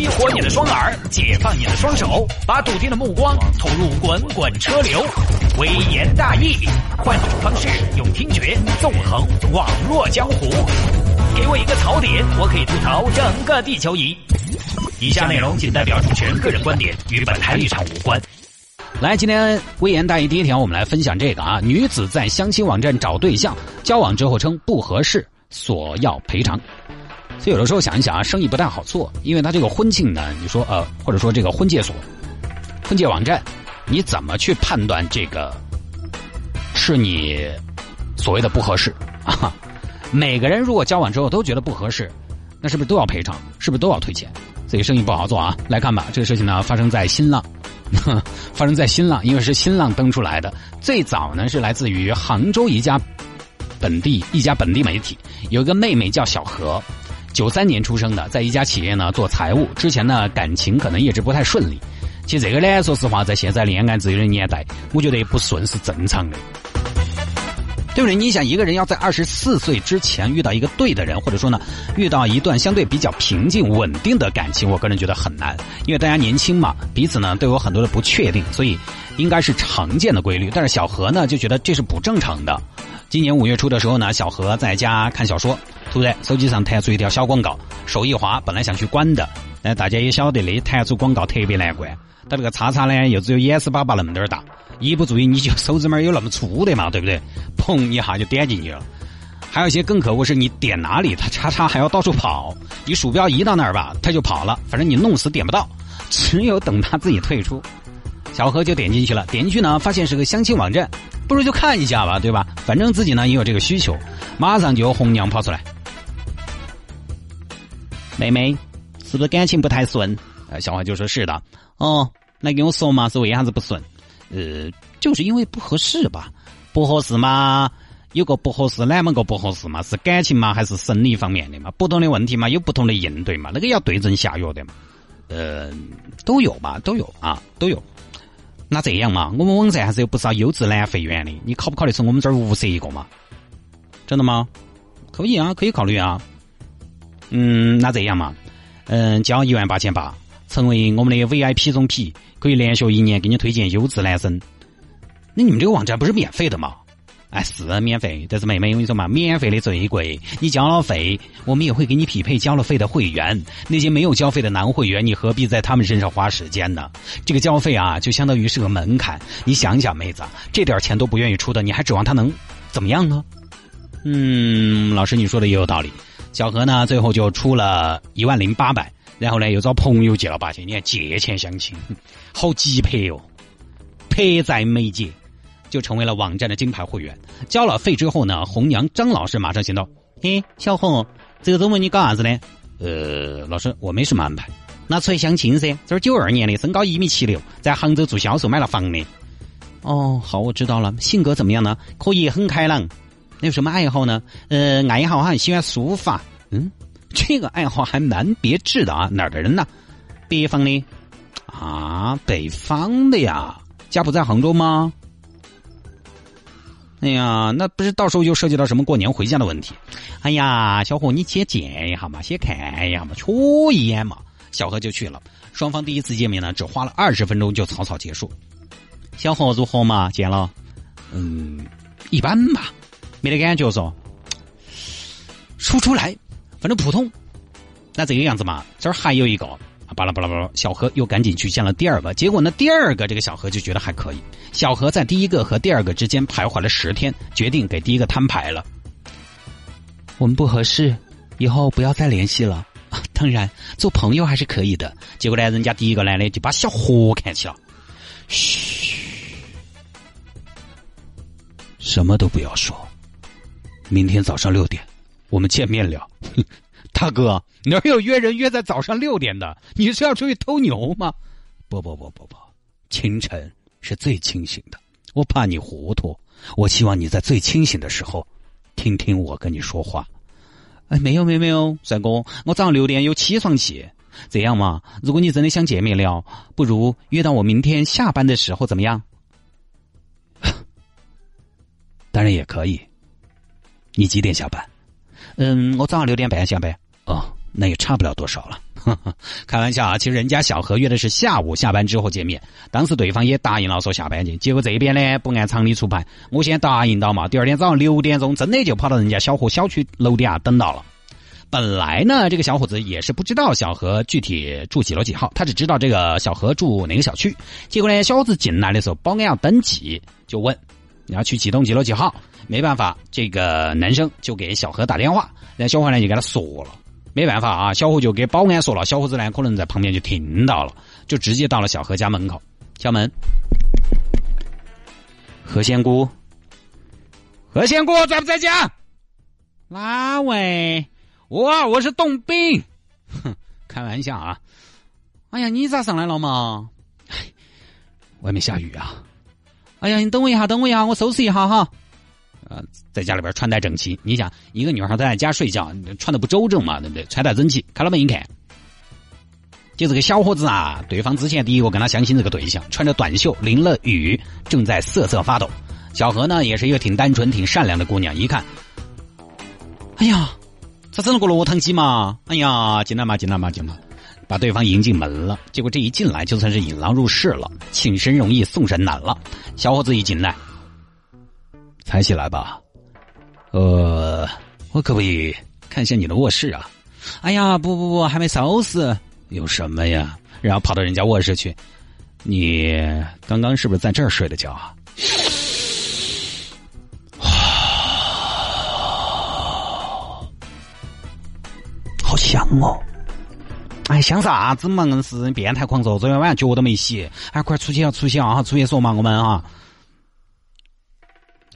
激活你的双耳，解放你的双手，把笃定的目光投入滚滚车流。微言大义，换种方式，用听觉纵横网络江湖。给我一个槽点，我可以吐槽整个地球仪。以下内容仅代表主持人个人观点，与本台立场无关。来，今天微言大义第一条，我们来分享这个啊，女子在相亲网站找对象，交往之后称不合适，索要赔偿。所以有的时候想一想啊，生意不太好做，因为他这个婚庆呢，你说呃，或者说这个婚介所、婚介网站，你怎么去判断这个是你所谓的不合适啊？每个人如果交往之后都觉得不合适，那是不是都要赔偿？是不是都要退钱？所以生意不好做啊！来看吧，这个事情呢发生在新浪，发生在新浪，因为是新浪登出来的。最早呢是来自于杭州一家本地一家本地媒体，有一个妹妹叫小何。九三年出生的，在一家企业呢做财务。之前呢感情可能一直不太顺利。其实这个呢，说实话，在现在恋爱自由的年代，我觉得也不顺是正常的，对不对？你想一个人要在二十四岁之前遇到一个对的人，或者说呢遇到一段相对比较平静稳定的感情，我个人觉得很难。因为大家年轻嘛，彼此呢都有很多的不确定，所以应该是常见的规律。但是小何呢就觉得这是不正常的。今年五月初的时候呢，小何在家看小说，突然手机上弹出一条小广告，手一滑，本来想去关的，但大家也晓得那弹出广告特别难关，它这个叉叉呢又只有眼屎粑粑那么点儿大，一不注意你就手指拇有那么粗的嘛，对不对？砰一下就点进去了。还有一些更可恶是，你点哪里它叉叉还要到处跑，你鼠标移到那儿吧，它就跑了，反正你弄死点不到，只有等它自己退出。小何就点进去了，点进去呢，发现是个相亲网站，不如就看一下吧，对吧？反正自己呢也有这个需求，马上就红娘跑出来。妹妹，是不是感情不太顺？呃，小花就说是的。哦，来跟我说嘛，是为啥子不顺？呃，就是因为不合适吧？不合适嘛，有个不合适，哪么个不合适嘛？是感情嘛，还是生理方面的嘛？不同的问题嘛，有不同的应对嘛，那个要对症下药的嘛。呃，都有吧，都有啊，都有。那这样嘛，我们网站还是有不少优质男会员的，你考不考虑从我们这儿物色一个嘛？真的吗？可以啊，可以考虑啊。嗯，那这样嘛，嗯，交一万八千八，成为我们的 VIP 中 P，可以连续一年给你推荐优质男生。那你们这个网站不是免费的吗？哎，是免费，但是妹妹，我跟你说嘛，免费的最贵。你交了费，我们也会给你匹配交了费的会员。那些没有交费的男会员，你何必在他们身上花时间呢？这个交费啊，就相当于是个门槛。你想想，妹子，这点钱都不愿意出的，你还指望他能怎么样呢？嗯，老师你说的也有道理。小何呢，最后就出了一万零八百，然后呢，又找朋友借了八千。你看借钱相亲，好急拍哦，迫在眉睫。就成为了网站的金牌会员。交了费之后呢，红娘张老师马上行动。嘿，小红，这个周末你搞啥子呢？呃，老师，我没什么安排。那出来相亲噻。这是九二年的，身高一米七六，在杭州做销售，买了房的。哦，好，我知道了。性格怎么样呢？可以，很开朗。那有什么爱好呢？呃，爱好很喜欢书法。嗯，这个爱好还蛮别致的啊。哪儿的人呢？北方的。啊，北方的呀。家不在杭州吗？哎呀，那不是到时候又涉及到什么过年回家的问题？哎呀，小伙，你先见一下嘛，先看一下嘛，瞧一眼嘛。小何就去了，双方第一次见面呢，只花了二十分钟就草草结束。小何如何嘛？见了，嗯，一般吧，没得感觉嗦，说不出来，反正普通。那这个样子嘛，这儿还有一个。巴拉巴拉巴拉，小何又赶紧去见了第二个，结果呢，第二个这个小何就觉得还可以。小何在第一个和第二个之间徘徊了十天，决定给第一个摊牌了。我们不合适，以后不要再联系了。当然，做朋友还是可以的。结果呢，人家第一个男的就把小何看起了。嘘，什么都不要说。明天早上六点，我们见面聊。大哥，哪有约人约在早上六点的？你是要出去偷牛吗？不不不不不，清晨是最清醒的。我怕你糊涂，我希望你在最清醒的时候，听听我跟你说话。哎，没有没有没有，帅哥，我早上六点有起床气。这样嘛，如果你真的想见面聊，不如约到我明天下班的时候，怎么样？当然也可以。你几点下班？嗯，我早上六点半下班。哦，那也差不了多少了。开玩笑啊，其实人家小何约的是下午下班之后见面，当时对方也答应了说下班去，结果这边呢不按常理出牌，我先答应到嘛，第二天早上六点钟真的就跑到人家小何小区楼底下等到了。本来呢，这个小伙子也是不知道小何具体住几楼几号，他只知道这个小何住哪个小区。结果呢，小伙子进来的时候，保安要登记，就问你要去几栋几楼几号。没办法，这个男生就给小何打电话，那小何呢就给他说了。没办法啊，小伙就给保安说了，小伙子呢可能在旁边就听到了，就直接到了小何家门口敲门。何仙姑，何仙姑在不在家？哪位？我我是董兵，哼，开玩笑啊！哎呀，你咋上来了嘛？外面下雨啊！哎呀，你等我一下，等我一下，我收拾一下哈。呃，在家里边穿戴整齐，你想一个女孩她在家睡觉，穿的不周正嘛，对不对？穿戴整齐，开了门一看，就这个小伙子啊，对方之前第一个跟他相亲这个对象，穿着短袖，淋了雨，正在瑟瑟发抖。小何呢，也是一个挺单纯、挺善良的姑娘，一看，哎呀。咋整了个落汤鸡嘛？哎呀，进来嘛，进来嘛，进来，把对方迎进门了。结果这一进来，就算是引狼入室了。请神容易送神难了。小伙子一进来，才起来吧？呃，我可不可以看一下你的卧室啊？哎呀，不不不，还没收拾。有什么呀？然后跑到人家卧室去。你刚刚是不是在这儿睡的觉啊？好香哦！哎，想啥子嘛？硬是变态狂躁，昨天晚上脚都没洗。哎，快出去啊！出去啊！出去说嘛，我们啊，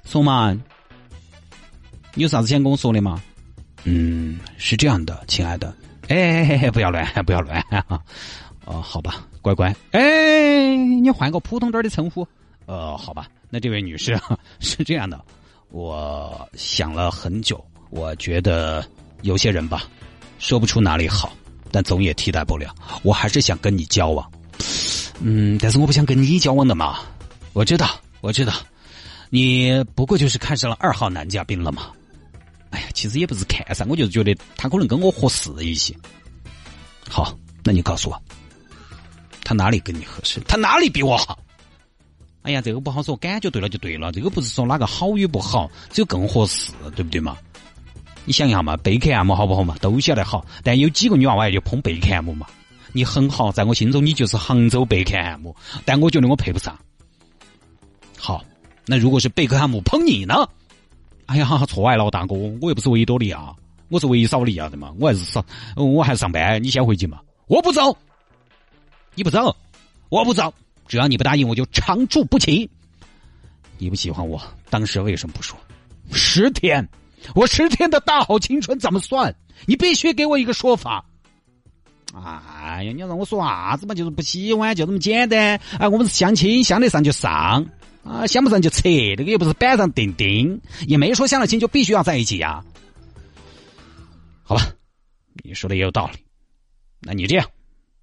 说嘛，有啥子想跟我说的吗？嗯，是这样的，亲爱的。哎哎哎，不要乱，不要乱啊！哦，好吧，乖乖。哎，你换个普通点的称呼。呃，好吧，那这位女士 是这样的，我想了很久，我觉得有些人吧。说不出哪里好，但总也替代不了。我还是想跟你交往，嗯，但是我不想跟你交往的嘛。我知道，我知道，你不过就是看上了二号男嘉宾了嘛。哎呀，其实也不是看上，我就是觉得他可能跟我合适一些。好，那你告诉我，他哪里跟你合适？他哪里比我好？哎呀，这个不好说，感觉对了就对了。这个不是说哪个好与不好，只有更合适，对不对嘛？你想一下嘛，贝克汉姆好不好嘛？都晓得好，但有几个女娃娃就捧贝克汉姆嘛？你很好，在我心中你就是杭州贝克汉姆，但我觉得我配不上。好，那如果是贝克汉姆捧你呢？哎呀，错爱了，大哥，我又不是维多利亚，我是维少利亚的嘛，我还是上，我还是上班，你先回去嘛。我不走，你不走，我不走，只要你不答应，我就长住不起。你不喜欢我，当时为什么不说？十天。我十天的大好青春怎么算？你必须给我一个说法。哎呀，你让我说啥子嘛？就是不喜欢，就这么简单。哎，我们是相亲，相得上就上啊，相不上就撤。这个又不是板上钉钉，也没说相了亲就必须要在一起呀。好吧，你说的也有道理。那你这样，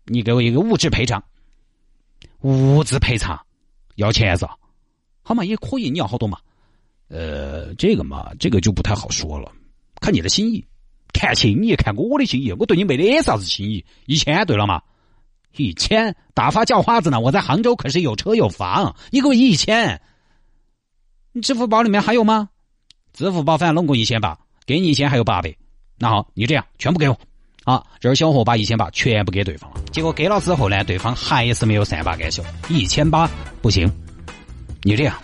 你给我一个物质赔偿。物质赔偿要钱是？好嘛，也可以。你要好多嘛？呃，这个嘛，这个就不太好说了，看你的心意，看心意，看我的心意，我对你没得啥子心意，一千对了嘛？一千大发叫花子呢？我在杭州可是有车有房，你给我一千，你支付宝里面还有吗？支付宝反正弄过一千八，给你一千还有八百，那好，你这样全部给我，啊，这儿小伙把一千八全部给对方了，结果给了之后呢，对方还是没有善罢甘休，一千八不行，你这样。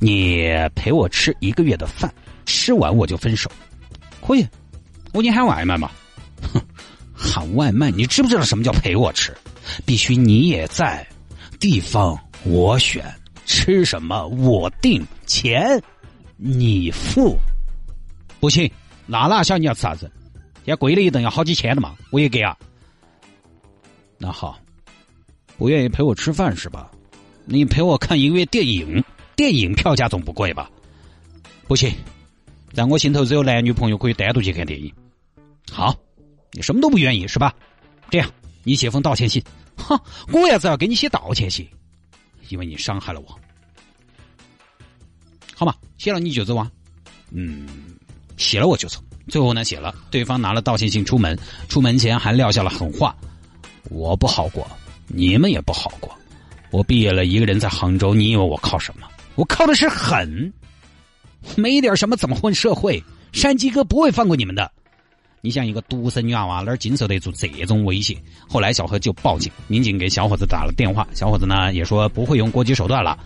你陪我吃一个月的饭，吃完我就分手，可以？我给你喊外卖嘛？哼，喊外卖，你知不知道什么叫陪我吃？必须你也在，地方我选，吃什么我定，钱你付，不行，那哪晓你要吃啥子？要贵的一顿要好几千的嘛，我也给啊。那好，不愿意陪我吃饭是吧？你陪我看一个月电影。电影票价总不贵吧？不行，在我心头只有男女朋友可以单独去看电影。好，你什么都不愿意是吧？这样，你写封道歉信。哼，我也是要给你写道歉信，因为你伤害了我。好嘛，写了你就走啊？嗯，写了我就走。最后呢，写了，对方拿了道歉信出门，出门前还撂下了狠话：我不好过，你们也不好过。我毕业了，一个人在杭州，你以为我靠什么？我靠的是狠，没点什么怎么混社会？山鸡哥不会放过你们的。你像一个独生女娃娃，哪经受得住这种威胁？后来小何就报警，民警给小伙子打了电话，小伙子呢也说不会用过激手段了。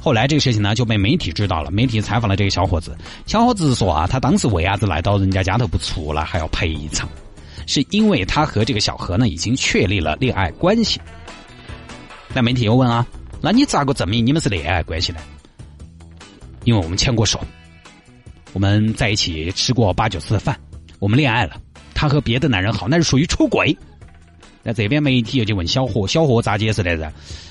后来这个事情呢就被媒体知道了，媒体采访了这个小伙子，小伙子说啊，他当时为啥子来到人家家头不出来还要赔偿？是因为他和这个小何呢已经确立了恋爱关系。那媒体又问啊，那你咋个证明你们是恋爱关系呢？因为我们牵过手，我们在一起吃过八九次的饭。我们恋爱了，他和别的男人好，那是属于出轨。那这边媒体就问小何，小何咋解释来着？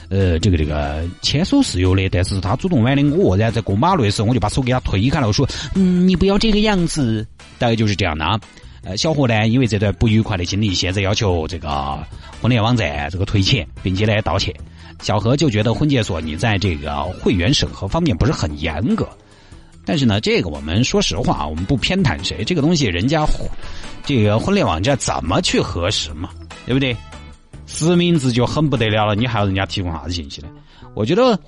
呃，这个这个牵手是有的，但是他主动挽的我，然后在过马路的时候，我就把手给他推开了，我说：“嗯，你不要这个样子。”大概就是这样的啊。呃，小何呢，因为这段不愉快的经历，现在要求这个婚恋网站这个退钱，并且呢道歉。小何就觉得婚介所你在这个会员审核方面不是很严格。但是呢，这个我们说实话啊，我们不偏袒谁，这个东西人家这个婚恋网站怎么去核实嘛，对不对？实名制就很不得了了，你还要人家提供啥子信息呢？我觉得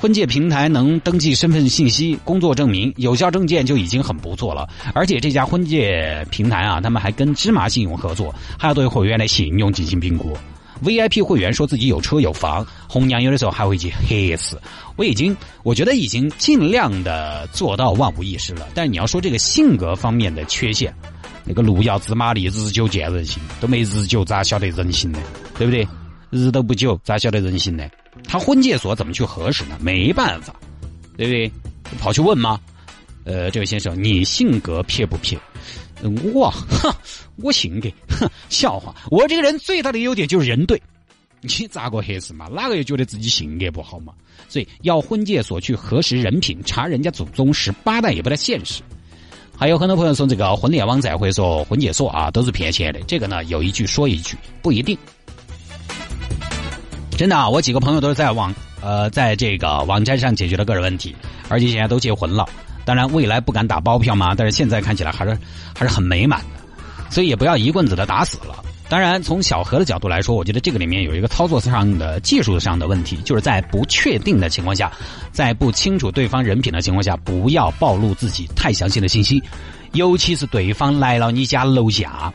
婚介平台能登记身份信息、工作证明、有效证件就已经很不错了。而且这家婚介平台啊，他们还跟芝麻信用合作，还要对会员的信用进行评估。VIP 会员说自己有车有房，红娘有的时候还会去黑死。我已经，我觉得已经尽量的做到万无一失了。但你要说这个性格方面的缺陷，那个路遥知马力，日久见人心，都没日久咋晓得人心呢？对不对？日都不久咋晓得人心呢？他婚介所怎么去核实呢？没办法，对不对？跑去问吗？呃，这位先生，你性格撇不撇？我，哼，我性格，哼，笑话。我这个人最大的优点就是人对，你咋个合适嘛？哪个又觉得自己性格不好嘛？所以要婚介所去核实人品，查人家祖宗十八代也不太现实。还有很多朋友说这个婚恋网站或者说婚介所啊，都是骗钱的。这个呢，有一句说一句，不一定。真的啊，我几个朋友都是在网呃，在这个网站上解决了个人问题，而且现在都结婚了。当然，未来不敢打包票嘛，但是现在看起来还是还是很美满的，所以也不要一棍子的打死了。当然，从小何的角度来说，我觉得这个里面有一个操作上的技术上的问题，就是在不确定的情况下，在不清楚对方人品的情况下，不要暴露自己太详细的信息，尤其是对方来了你家楼下，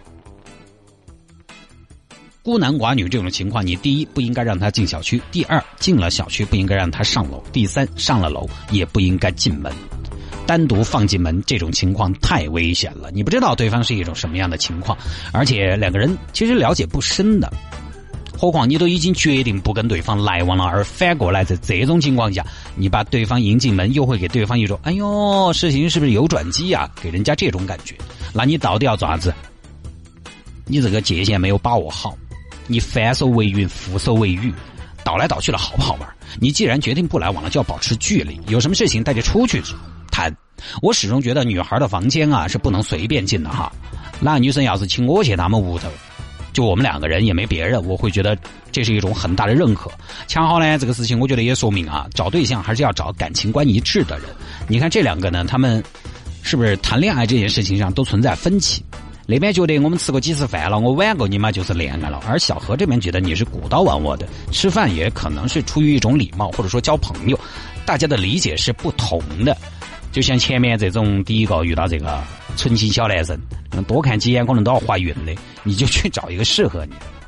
孤男寡女这种情况，你第一不应该让他进小区，第二进了小区不应该让他上楼，第三上了楼也不应该进门。单独放进门这种情况太危险了，你不知道对方是一种什么样的情况，而且两个人其实了解不深的，何况你都已经决定不跟对方来往了，而反过来在这种情况下，你把对方迎进门，又会给对方一种“哎呦，事情是不是有转机啊？”给人家这种感觉，那你到底要做啥子？你这个界限没有把握好，你翻手为云，覆手为雨，倒来倒去了好不好玩？你既然决定不来往了，就要保持距离，有什么事情带着出去。谈，我始终觉得女孩的房间啊是不能随便进的哈。那女生要是请我去他们屋头，就我们两个人也没别人，我会觉得这是一种很大的认可。恰好呢，这个事情我觉得也说明啊，找对象还是要找感情观一致的人。你看这两个呢，他们是不是谈恋爱这件事情上都存在分歧？那边觉得我们吃过几次饭了，我挽过你嘛就是恋爱了，而小何这边觉得你是鼓捣玩我的，吃饭也可能是出于一种礼貌，或者说交朋友，大家的理解是不同的。就像前面这种第一个遇到这个纯情小男生，多看几眼可能都要怀孕的，你就去找一个适合你的。